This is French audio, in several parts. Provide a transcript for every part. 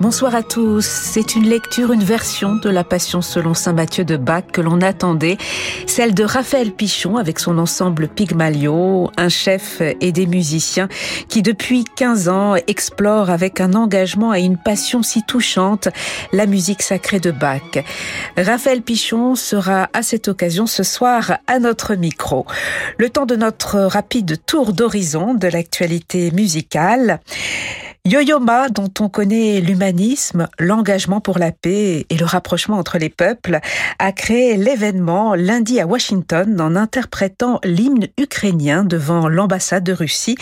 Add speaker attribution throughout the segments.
Speaker 1: Bonsoir à tous. C'est une lecture, une version de la Passion selon saint Matthieu de Bach que l'on attendait, celle de Raphaël Pichon avec son ensemble Pygmalion, un chef et des musiciens qui depuis 15 ans explorent avec un engagement et une passion si touchante la musique sacrée de Bach. Raphaël Pichon sera à cette occasion ce soir à notre micro. Le temps de notre rapide tour d'horizon de l'actualité musicale. Yo-Yo Ma, dont on connaît l'humanisme, l'engagement pour la paix et le rapprochement entre les peuples, a créé l'événement lundi à Washington en interprétant l'hymne ukrainien devant l'ambassade de Russie,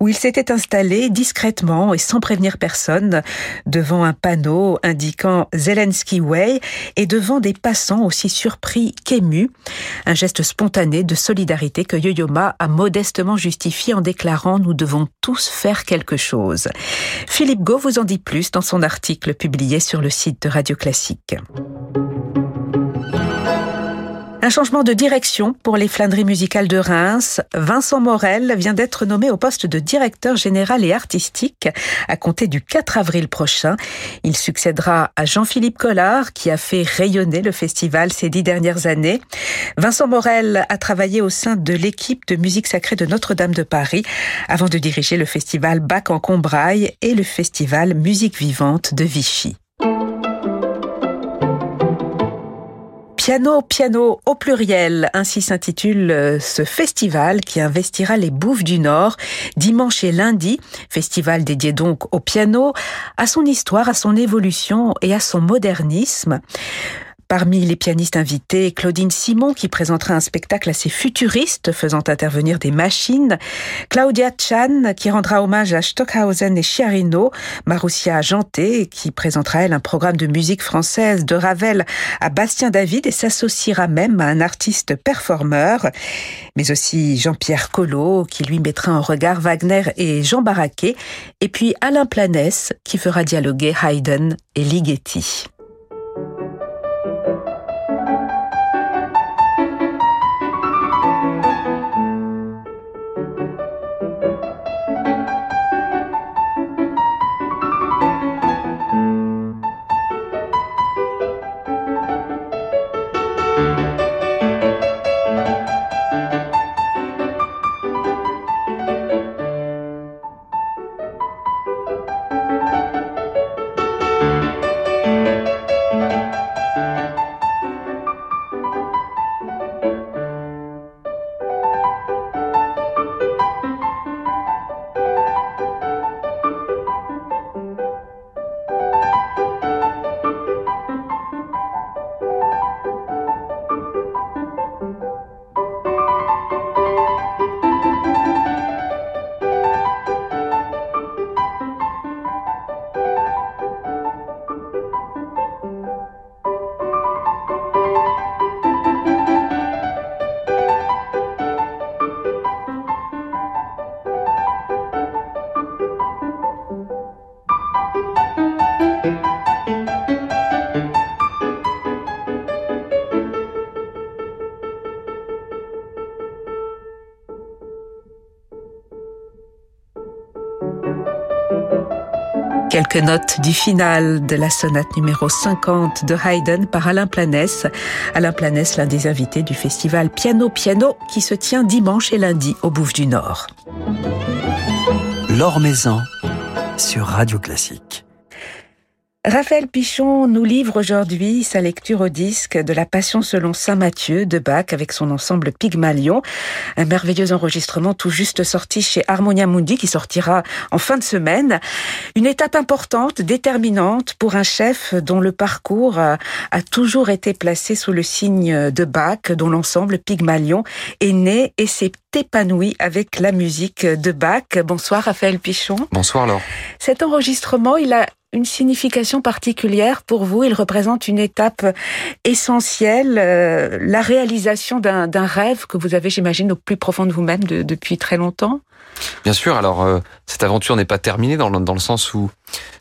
Speaker 1: où il s'était installé discrètement et sans prévenir personne devant un panneau indiquant Zelensky Way et devant des passants aussi surpris qu'émus. Un geste spontané de solidarité que Yo-Yo a modestement justifié en déclarant nous devons tous faire quelque chose. Philippe Gau vous en dit plus dans son article publié sur le site de Radio Classique. Un changement de direction pour les flâneries musicales de Reims. Vincent Morel vient d'être nommé au poste de directeur général et artistique à compter du 4 avril prochain. Il succédera à Jean-Philippe Collard qui a fait rayonner le festival ces dix dernières années. Vincent Morel a travaillé au sein de l'équipe de musique sacrée de Notre-Dame de Paris avant de diriger le festival Bac en Combraille et le festival Musique vivante de Vichy. Piano, piano au pluriel, ainsi s'intitule euh, ce festival qui investira les Bouffes du Nord dimanche et lundi, festival dédié donc au piano, à son histoire, à son évolution et à son modernisme. Parmi les pianistes invités, Claudine Simon qui présentera un spectacle assez futuriste faisant intervenir des machines, Claudia Chan qui rendra hommage à Stockhausen et Chiarino, Marussia Janté qui présentera elle un programme de musique française de Ravel à Bastien David et s'associera même à un artiste performeur, mais aussi Jean-Pierre Collot qui lui mettra en regard Wagner et Jean Barraquet, et puis Alain Planès qui fera dialoguer Haydn et Ligeti. Quelques notes du final de la sonate numéro 50 de Haydn par Alain Planès. Alain Planès, l'un des invités du festival Piano Piano qui se tient dimanche et lundi au Bouffe du Nord.
Speaker 2: L'Or Maison sur Radio Classique.
Speaker 1: Raphaël Pichon nous livre aujourd'hui sa lecture au disque de la Passion selon Saint Matthieu de Bach avec son ensemble Pygmalion, un merveilleux enregistrement tout juste sorti chez Harmonia Mundi qui sortira en fin de semaine. Une étape importante, déterminante pour un chef dont le parcours a, toujours été placé sous le signe de Bach, dont l'ensemble Pygmalion est né et s'est épanoui avec la musique de Bach. Bonsoir Raphaël Pichon.
Speaker 3: Bonsoir Laure.
Speaker 1: Cet enregistrement, il a une signification particulière pour vous. Il représente une étape essentielle, euh, la réalisation d'un rêve que vous avez, j'imagine, au plus profond de vous-même depuis très longtemps.
Speaker 3: Bien sûr. Alors, euh, cette aventure n'est pas terminée dans dans le sens où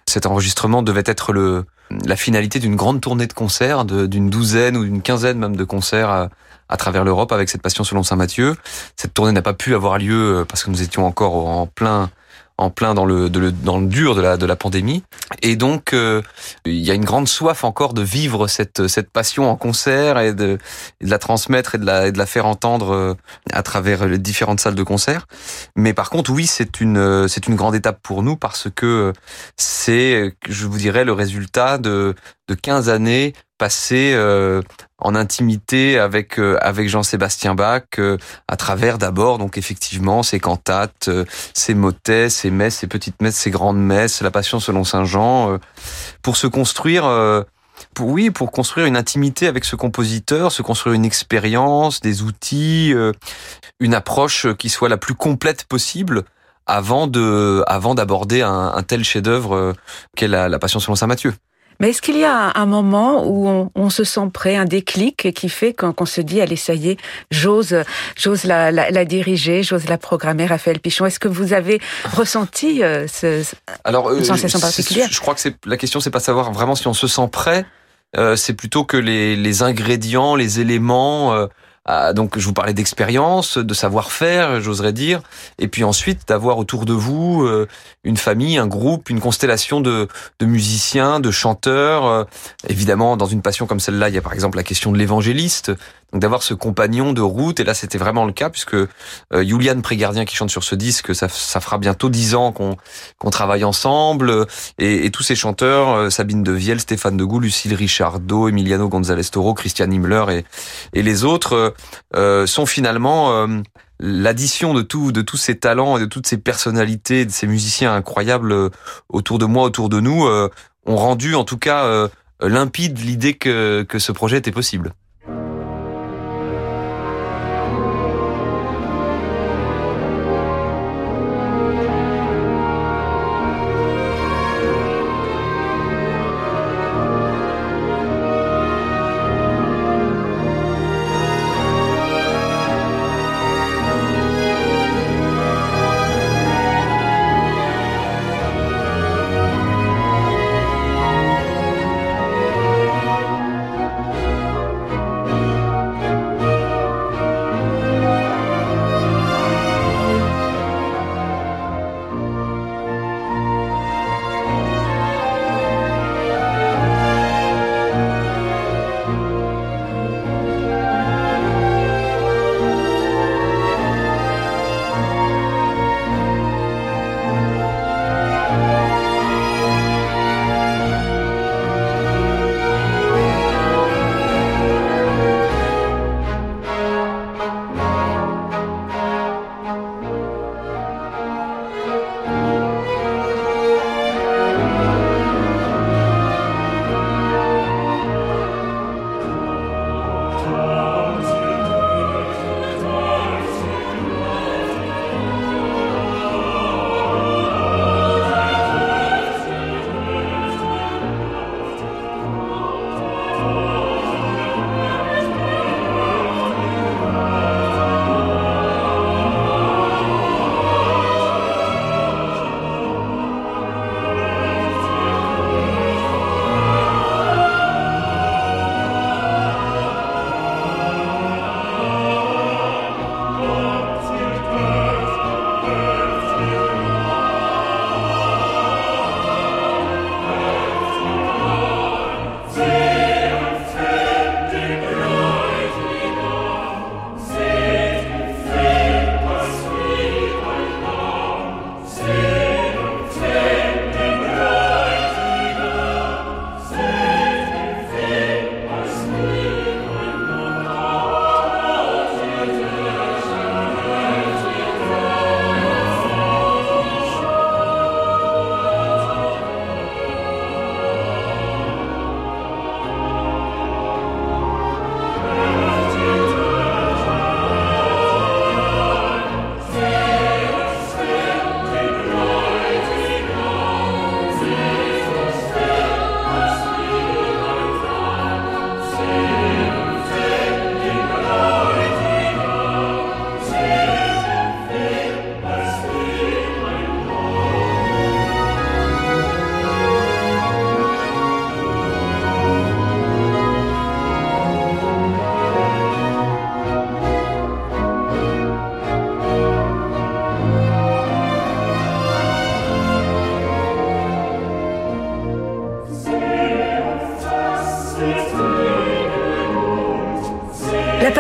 Speaker 3: cet enregistrement devait être le, la finalité d'une grande tournée de concerts, d'une douzaine ou d'une quinzaine même de concerts à, à travers l'Europe avec cette Passion selon Saint Matthieu. Cette tournée n'a pas pu avoir lieu parce que nous étions encore en plein en plein dans le, dans le dur de la, de la pandémie. Et donc, euh, il y a une grande soif encore de vivre cette, cette passion en concert et de, de la transmettre et de la, de la faire entendre euh, à travers les différentes salles de concert. Mais par contre, oui, c'est une, c'est une grande étape pour nous parce que c'est, je vous dirais, le résultat de, de 15 années passées euh, en intimité avec euh, avec Jean-Sébastien Bach euh, à travers d'abord donc effectivement ses cantates, ses motets, ses messes, ses petites messes, ses grandes messes, la Passion selon Saint Jean pour se construire pour oui, pour construire une intimité avec ce compositeur, se construire une expérience, des outils, une approche qui soit la plus complète possible avant de avant d'aborder un, tel chef-d'œuvre qu'est la, la Passion selon Saint Matthieu.
Speaker 1: Mais est-ce qu'il y a un moment où on, se sent prêt, un déclic qui fait qu'on se dit, allez, ça y est, j'ose, j'ose la, la, diriger, j'ose la programmer, Raphaël Pichon. Est-ce que vous avez ressenti euh, ce,
Speaker 3: Alors,
Speaker 1: une euh, sensation particulière?
Speaker 3: Je crois que la question, c'est pas savoir vraiment si on se sent prêt. Euh, c'est plutôt que les, les, ingrédients, les éléments ah, donc je vous parlais d'expérience, de savoir-faire, j'oserais dire, et puis ensuite d'avoir autour de vous euh, une famille, un groupe, une constellation de, de musiciens, de chanteurs. Euh, évidemment, dans une passion comme celle-là, il y a par exemple la question de l'évangéliste, d'avoir ce compagnon de route. Et là, c'était vraiment le cas puisque euh, Juliane Prégardien qui chante sur ce disque, ça, ça fera bientôt dix ans qu'on qu'on travaille ensemble, et, et, tous ces chanteurs, euh, Sabine Devielle, Stéphane Degout, Lucille Richardot, Emiliano González Toro, Christian Himmler et, et les autres euh, sont finalement euh, l'addition de tout, de tous ces talents et de toutes ces personnalités, de ces musiciens incroyables autour de moi, autour de nous, ont rendu en tout cas limpide l'idée que, que ce projet était possible.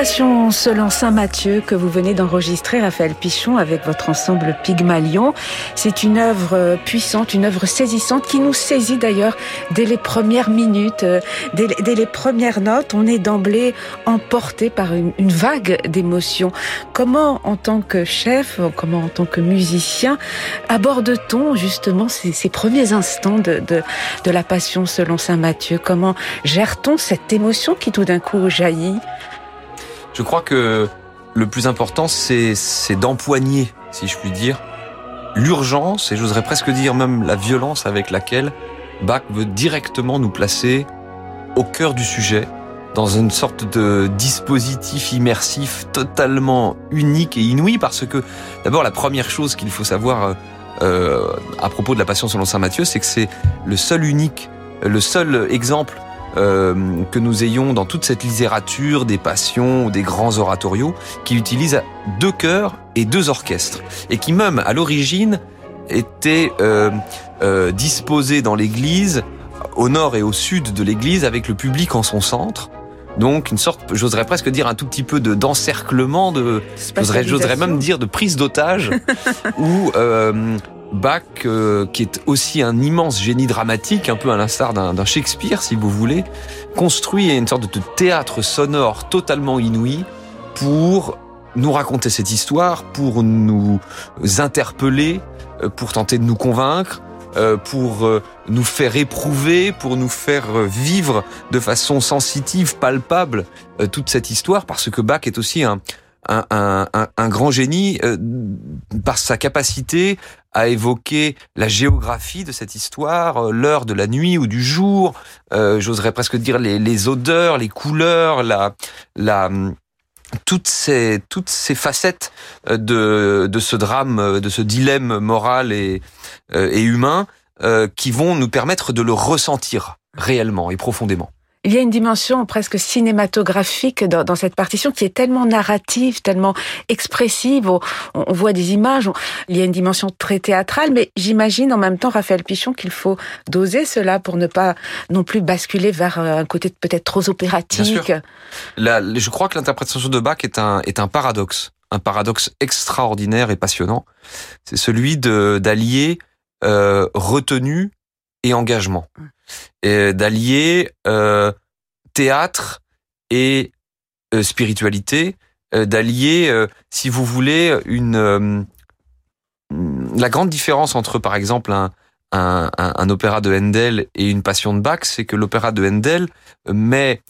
Speaker 1: La Passion selon Saint Matthieu que vous venez d'enregistrer, Raphaël Pichon, avec votre ensemble Pygmalion, c'est une œuvre puissante, une œuvre saisissante qui nous saisit d'ailleurs dès les premières minutes, euh, dès, dès, les premières notes. On est d'emblée emporté par une, vague d'émotions. Comment, en tant que chef, comment en tant que musicien, aborde-t-on justement ces, premiers instants de, de, de la Passion selon Saint Matthieu Comment gère-t-on cette émotion qui tout d'un coup jaillit?
Speaker 3: Je crois que le plus important, c'est d'empoigner, si je puis dire, l'urgence et j'oserais presque dire même la violence avec laquelle Bach veut directement nous placer au cœur du sujet, dans une sorte de dispositif immersif totalement unique et inouï, parce que d'abord la première chose qu'il faut savoir euh, à propos de la Passion selon saint Matthieu, c'est que c'est le seul unique, le seul exemple euh, que nous ayons dans toute cette littérature des passions ou des grands oratorios qui utilisent deux chœurs et deux orchestres et qui même à l'origine étaient euh, euh, disposés dans l'église au nord et au sud de l'église avec le public en son centre. Donc une sorte, j'oserais presque dire un tout petit peu de d'encerclement, de, j'oserais même dire de prise d'otage, où euh, Bach, euh, qui est aussi un immense génie dramatique, un peu à l'instar d'un Shakespeare, si vous voulez, construit une sorte de théâtre sonore totalement inouï pour nous raconter cette histoire, pour nous interpeller, euh, pour tenter de nous convaincre, euh, pour nous faire éprouver, pour nous faire vivre de façon sensitive, palpable, toute cette histoire, parce que Bach est aussi un, grand génie euh, par sa capacité à évoquer la géographie de cette histoire, euh, l'heure de la nuit ou du jour, euh, j'oserais presque dire les, les, odeurs, les couleurs, la, la, toutes ces, toutes ces facettes de, de ce drame, de ce dilemme moral et, et humain qui vont nous permettre de le ressentir réellement et profondément.
Speaker 1: Il y a une dimension presque cinématographique dans, dans, cette partition qui est tellement narrative, tellement expressive. On, on voit des images. On, il y a une dimension très théâtrale, mais j'imagine en même temps, Raphaël Pichon, qu'il faut doser cela pour ne pas non plus basculer vers un côté peut-être trop opératique.
Speaker 3: Je crois que l'interprétation de Bach est un, est un paradoxe, un paradoxe extraordinaire et passionnant. C'est celui d'allier euh, retenue et engagement. D'allier euh, théâtre et euh, spiritualité, euh, d'allier, si vous voulez, une la grande différence entre, par exemple, un, un, un, opéra de Handel et une passion de Bach, c'est que l'opéra de Handel met,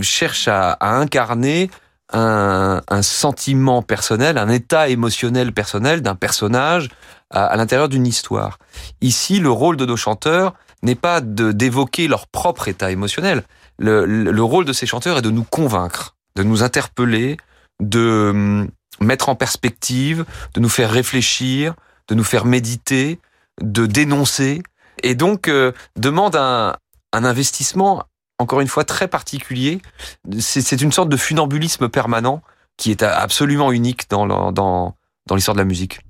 Speaker 3: cherche à, à incarner un, un, sentiment personnel, un état émotionnel personnel d'un personnage à, à l'intérieur d'une histoire. Ici, le rôle de nos chanteurs, n'est pas d'évoquer leur propre état émotionnel. Le, le, rôle de ces chanteurs est de nous convaincre, de nous interpeller, de hum, mettre en perspective, de nous faire réfléchir, de nous faire méditer, de dénoncer, et donc euh, demande un, un investissement encore une fois très particulier. C'est une sorte de funambulisme permanent qui est absolument unique dans dans, dans l'histoire de la musique.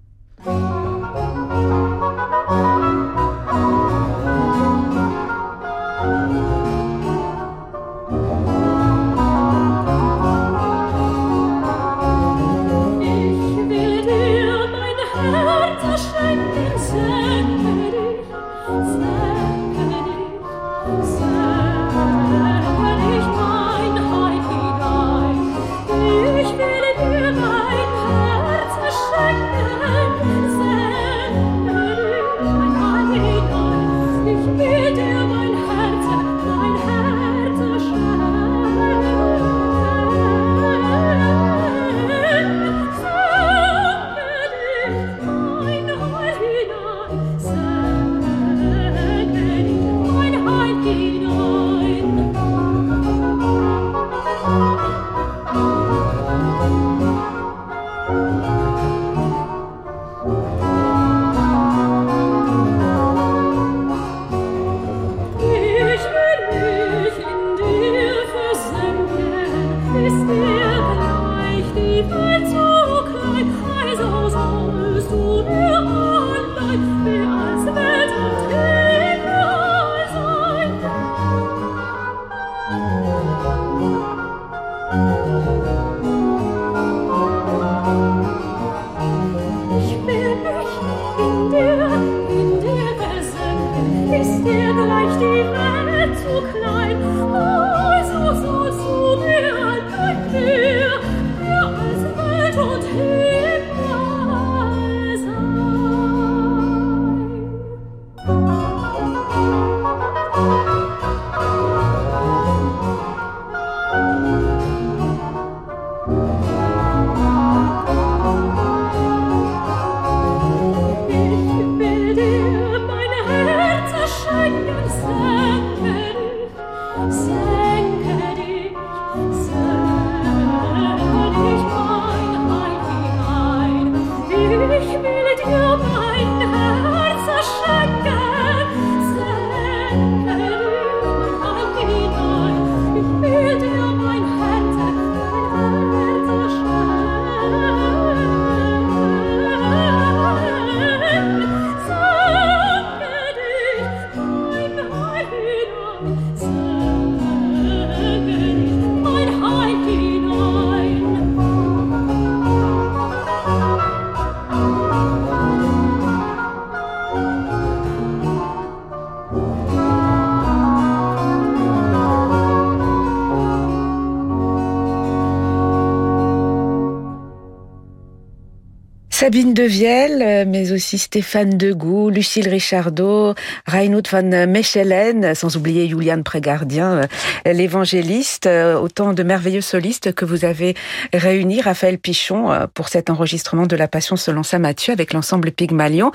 Speaker 1: Sabine Devielle, euh, mais aussi Stéphane Degout, Lucille Richardot, Reinhard van Mechelen, sans oublier Juliane Prégardien, euh, l'évangéliste, euh, autant de merveilleux solistes que vous avez réunis, Raphaël Pichon, pour cet enregistrement de la Passion selon Saint Matthieu avec l'ensemble Pygmalion.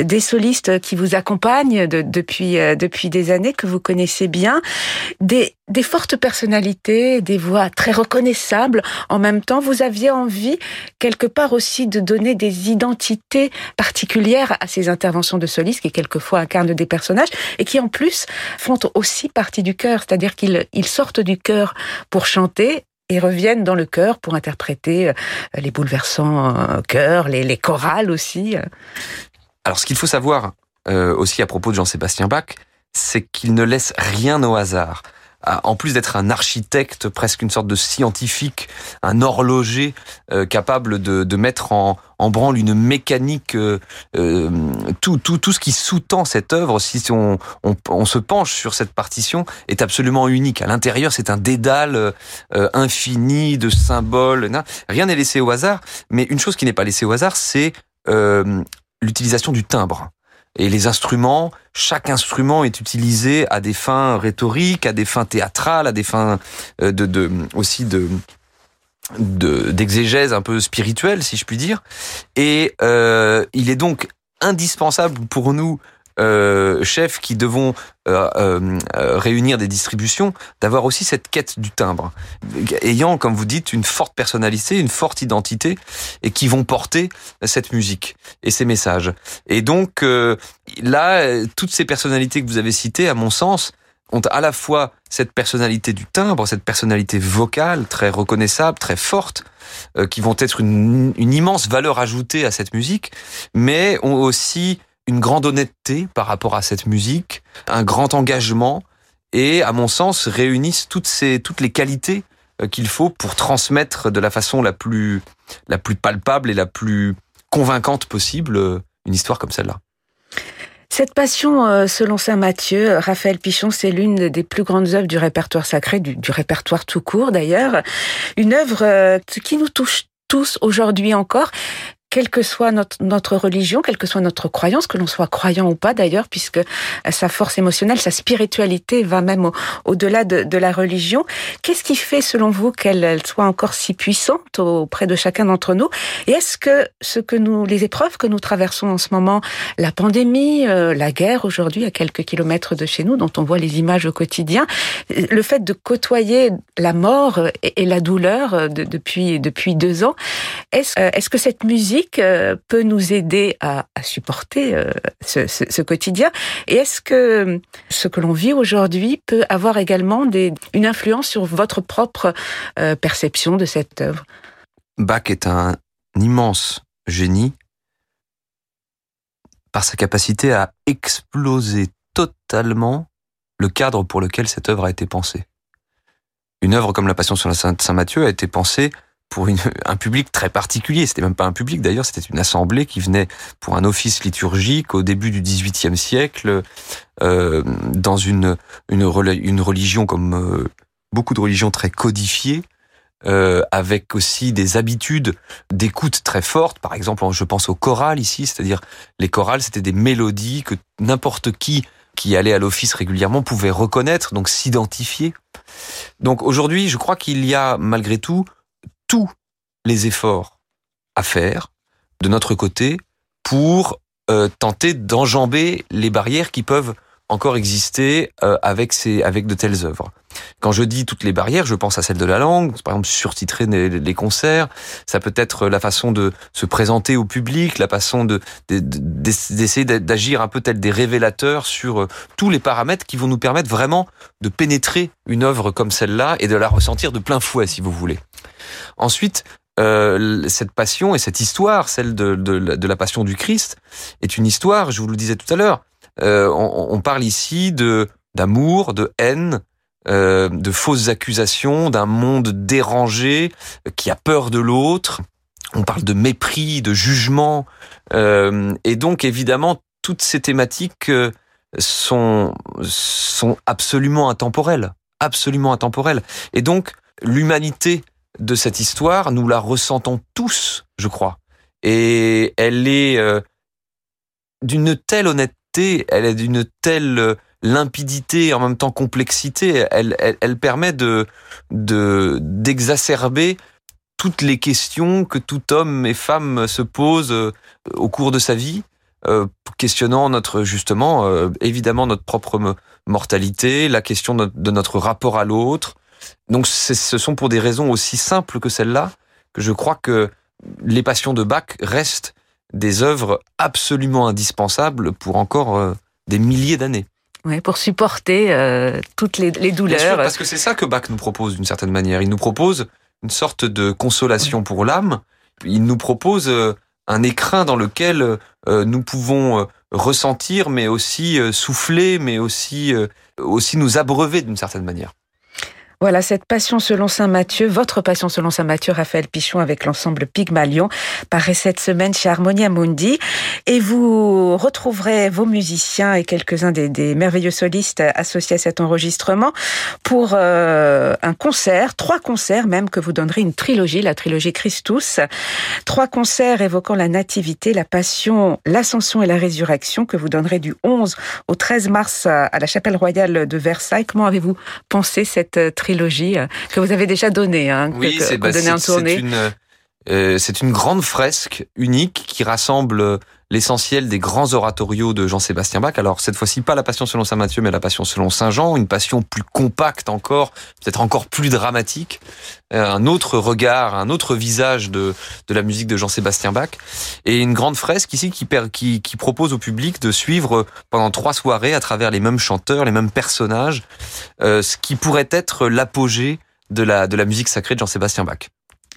Speaker 1: Des solistes qui vous accompagnent depuis, depuis des années, que vous connaissez bien. Des, des fortes personnalités, des voix très reconnaissables. En même temps, vous aviez envie, quelque part aussi, de donner des identités particulières à ces interventions de solistes qui quelquefois incarnent des personnages et qui en plus font aussi partie du chœur, c'est-à-dire qu'ils sortent du chœur pour chanter et reviennent dans le chœur pour interpréter euh, les bouleversants euh, chœurs, les, les chorales aussi.
Speaker 3: Alors ce qu'il faut savoir euh, aussi à propos de Jean-Sébastien Bach, c'est qu'il ne laisse rien au hasard en plus d'être un architecte, presque une sorte de scientifique, un horloger euh, capable de, de, mettre en, en, branle une mécanique, euh, euh, tout, ce qui sous-tend cette œuvre, si on, on, on, se penche sur cette partition, est absolument unique. À l'intérieur, c'est un dédale infini de symboles. Rien n'est laissé au hasard, mais une chose qui n'est pas laissée au hasard, c'est l'utilisation du timbre. Et les instruments, chaque instrument est utilisé à des fins rhétoriques, à des fins théâtrales, à des fins euh, de, de aussi de d'exégèse un peu spirituelle, si je puis dire. Et euh, il est donc indispensable pour nous euh, chefs qui devons euh, euh, réunir des distributions, d'avoir aussi cette quête du timbre, ayant, comme vous dites, une forte personnalité, une forte identité, et qui vont porter cette musique et ces messages. Et donc là, toutes ces personnalités que vous avez citées, à mon sens, ont à la fois cette personnalité du timbre, cette personnalité vocale très reconnaissable, très forte, qui vont être une, une immense valeur ajoutée à cette musique, mais ont aussi une grande honnêteté par rapport à cette musique, un grand engagement et, à mon sens, réunissent toutes les qualités euh, qu'il faut pour transmettre de la façon la plus, la plus palpable et la plus convaincante possible euh, une histoire comme celle-là.
Speaker 1: Cette passion, euh, selon saint Matthieu, Raphaël Pichon, c'est l'une des plus grandes œuvres du répertoire sacré, du, du répertoire tout court d'ailleurs. Une œuvre qui nous touche tous aujourd'hui encore quelle que soit notre, notre religion, quelle que soit notre croyance, que l'on soit croyant ou pas d'ailleurs, puisque sa force émotionnelle, sa spiritualité va même au-delà de, de, la religion. Qu'est-ce qui fait, selon vous, qu'elle soit encore si puissante auprès de chacun d'entre nous? Et est-ce que ce que nous, les épreuves que nous traversons en ce moment, la pandémie, euh, la guerre aujourd'hui à quelques kilomètres de chez nous, dont on voit les images au quotidien, le fait de côtoyer la mort et, la douleur euh, depuis depuis deux ans, est-ce euh, est-ce que cette musique euh, peut nous aider à, supporter euh, ce, quotidien Et est-ce que ce que l'on vit aujourd'hui peut avoir également une influence sur votre propre euh, perception de cette œuvre?
Speaker 3: Bach est un immense génie par sa capacité à exploser totalement le cadre pour lequel cette œuvre a été pensée. Une œuvre comme La Passion sur la Saint-Matthieu a été pensée pour une, un public très particulier. C'était même pas un public d'ailleurs, c'était une assemblée qui venait pour un office liturgique au début du XVIIIe siècle, euh, dans une, une, une religion comme euh, beaucoup de religions très codifiées, euh, avec aussi des habitudes d'écoute très fortes. Par exemple, je pense au choral ici, c'est-à-dire les chorales, c'était des mélodies que n'importe qui qui allait à l'office régulièrement pouvait reconnaître, donc s'identifier. Donc aujourd'hui, je crois qu'il y a malgré tout tous les efforts à faire de notre côté pour euh, tenter d'enjamber les barrières qui peuvent encore exister euh, avec ces avec de telles œuvres. Quand je dis toutes les barrières, je pense à celle de la langue, par exemple surtitrer les concerts, ça peut être la façon de se présenter au public, la façon de d'essayer d'agir un peu tel des révélateurs sur euh, tous les paramètres qui vont nous permettre vraiment de pénétrer une œuvre comme celle-là et de la ressentir de plein fouet, si vous voulez. Ensuite, euh, cette passion et cette histoire, celle de, la passion du Christ, est une histoire, je vous le disais tout à l'heure, euh, on, parle ici d'amour, de haine, euh, de fausses accusations, d'un monde dérangé qui a peur de l'autre. On parle de mépris, de jugement, et donc évidemment toutes ces thématiques sont absolument intemporelles, absolument intemporelles. Et donc l'humanité de cette histoire, nous la ressentons tous, je crois, et elle est d'une telle honnêteté, elle est d'une telle limpidité et en même temps complexité, elle, permet de d'exacerber toutes les questions que tout homme et femme se posent euh, au cours de sa vie, euh, questionnant notre justement euh, évidemment notre propre mortalité, la question de notre rapport à l'autre. Donc ce sont pour des raisons aussi simples que celles-là que je crois que les passions de Bach restent des œuvres absolument indispensables pour encore des milliers d'années.
Speaker 1: Ouais, pour supporter euh, toutes les, les douleurs. Bien sûr,
Speaker 3: parce que c'est ça que Bach nous propose d'une certaine manière. Il nous propose une sorte de consolation pour l'âme. Il nous propose euh, un écrin dans lequel euh, nous pouvons ressentir, mais aussi souffler, mais aussi aussi nous abreuver d'une certaine manière.
Speaker 1: Voilà, cette passion selon Saint Matthieu, votre passion selon Saint Matthieu, Raphaël Pichon avec l'ensemble Pygmalion, paraît cette semaine chez Harmonia Mundi. Et vous retrouverez vos musiciens et quelques-uns des, merveilleux solistes associés à cet enregistrement pour euh, un concert, trois concerts même que vous donnerez une trilogie, la trilogie Christus. Trois concerts évoquant la nativité, la passion, l'ascension et la résurrection que vous donnerez du 11 au 13 mars à la chapelle royale de Versailles. Comment avez-vous pensé cette trilogie euh, que vous avez déjà donnée, hein,
Speaker 3: oui, c'est bah, une, euh, c'est une grande fresque unique qui rassemble l'essentiel des grands oratorios de Jean-Sébastien Bach. Alors cette fois-ci pas la Passion selon saint Matthieu, mais la Passion selon saint Jean, une passion plus compacte encore, peut-être encore plus dramatique, euh, un autre regard, un autre visage de, de la musique de Jean-Sébastien Bach, et une grande fresque ici qui, qui, qui propose au public de suivre pendant trois soirées à travers les mêmes chanteurs, les mêmes personnages, euh, ce qui pourrait être l'apogée de la, de la musique sacrée de Jean-Sébastien Bach.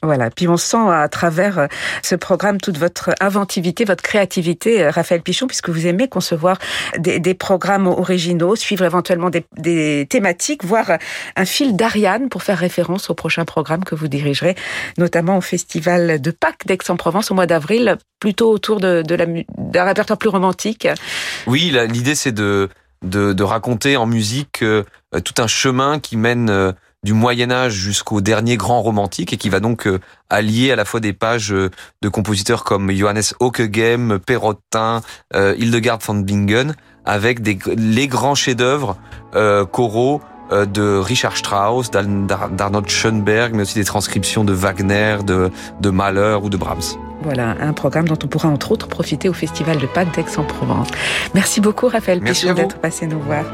Speaker 1: Voilà. Puis on sent à travers euh, ce programme toute votre inventivité, votre créativité, euh, Raphaël Pichon, puisque vous aimez concevoir des, des programmes originaux, suivre éventuellement des, des, thématiques, voire un fil d'Ariane pour faire référence au prochain programme que vous dirigerez, notamment au Festival de Pâques d'Aix-en-Provence au mois d'avril, plutôt autour de, de la, d'un répertoire plus romantique.
Speaker 3: Oui, l'idée c'est de, de, de, raconter en musique euh, tout un chemin qui mène du Moyen Âge jusqu'au dernier grand romantique et qui va donc euh, allier à la fois des pages euh, de compositeurs comme Johannes Ockeghem, Perrotin, euh, Hildegard von Bingen, avec des, les grands chefs-d'œuvre choraux de Richard Strauss, d'Arnold Schoenberg, mais aussi des transcriptions de Wagner, de, de Mahler ou de Brahms.
Speaker 1: Voilà, un programme dont on pourra entre autres profiter au Festival de Pâques d'Aix-en-Provence. Merci beaucoup Raphaël Pichon d'être passé nous voir.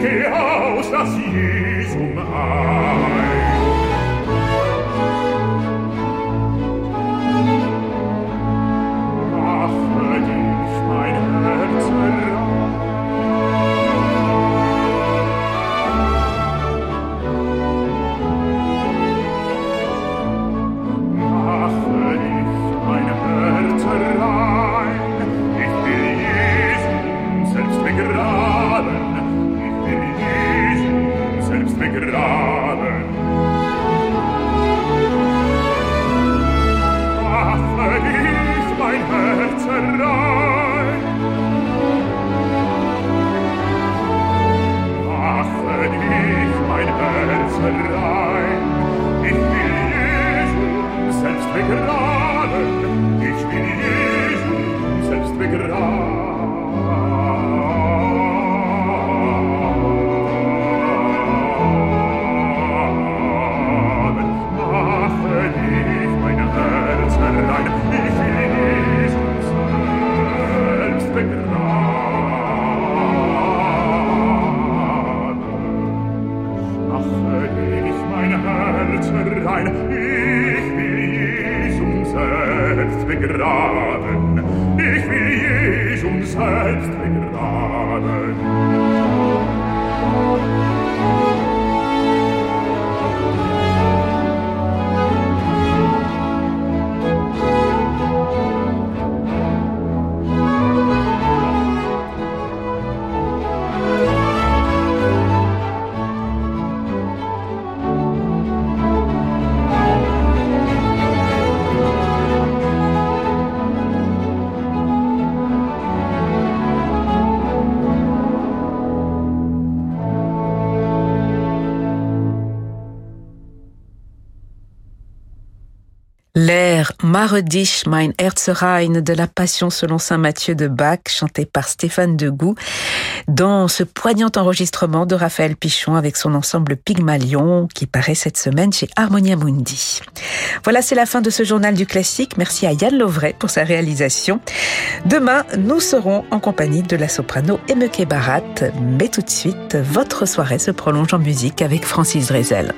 Speaker 4: geh aus, dass Jesu mein Herz rein. Ich bin Jesus selbst begraben,
Speaker 1: ich will Jesus selbst begraben. Herzrein de la Passion selon saint Matthieu de Bach, chanté par Stéphane Degout, dans ce poignant enregistrement de Raphaël Pichon avec son ensemble Pygmalion qui paraît cette semaine chez Harmonia Mundi. Voilà, c'est la fin de ce journal du classique. Merci à Yann Lovray pour sa réalisation. Demain, nous serons en compagnie de la soprano Emeke Barat, mais tout de suite, votre soirée se prolonge en musique avec Francis Drezel.